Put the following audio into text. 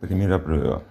Primera prueba.